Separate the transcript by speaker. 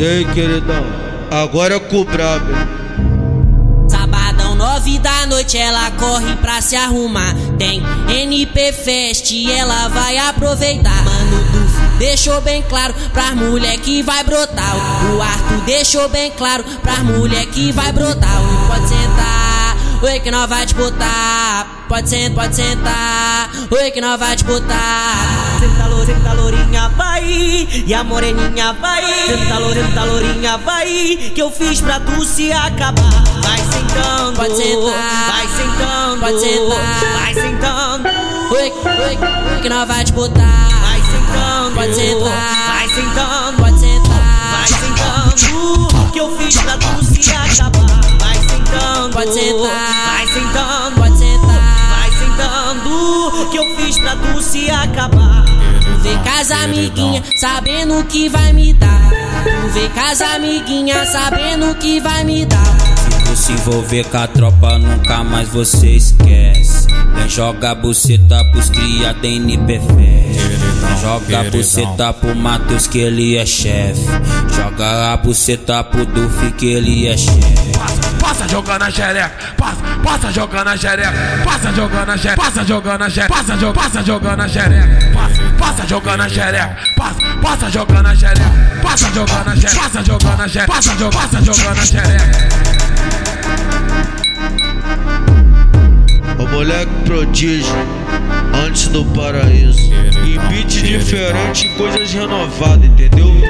Speaker 1: E aí, queridão? Agora é brabo.
Speaker 2: Sabadão, nove da noite, ela corre pra se arrumar. Tem NP Fest, ela vai aproveitar. Mano do deixou bem claro pras mulher que vai brotar. O Arthur deixou bem claro pras mulher que vai brotar. Pode sentar, oi que nós vai te botar. Pode sentar, pode sentar, oi que nós vai te botar.
Speaker 3: Senta, lo, senta lourinha, vai. E a moreninha vai. Senta, lo, senta lourinha, vai. Que eu fiz pra tu se acabar. Vai sentando.
Speaker 2: Pode sentar.
Speaker 3: Vai sentando.
Speaker 2: Pode sentar.
Speaker 3: Vai sentando.
Speaker 2: Oi, oi, oi que nós vai te botar.
Speaker 3: Vai sentando.
Speaker 2: Pode sentar.
Speaker 3: Vai sentando.
Speaker 2: Pode sentar.
Speaker 3: Vai sentando. Que eu fiz pra tu se acabar. Vai sentando.
Speaker 2: Pode sentar
Speaker 3: eu fiz pra tu se acabar
Speaker 2: Vem com as amiguinha, sabendo que vai me dar. Vem com as amiguinha, sabendo que vai me dar.
Speaker 4: Se tu se envolver com a tropa, nunca mais você esquece. Vem joga buceta pros cria da NPF. Joga a buceta pro Matheus que ele é chefe. Joga a buceta pro Duff que ele é chefe.
Speaker 5: Passa jogando a xereca, passa, passa jogando a xereca, passa jogando a xereca, passa jogando a xereca, passa, jo passa jogando a xereca, passa, passa jogando a xereca, passa, passa jogando a xereca, passa jogando a xereca, passa jogando a xereca, passa, jo passa jogando a xereca.
Speaker 1: O moleque prodígio, antes do paraíso. Em beat diferente, coisas renovadas, entendeu?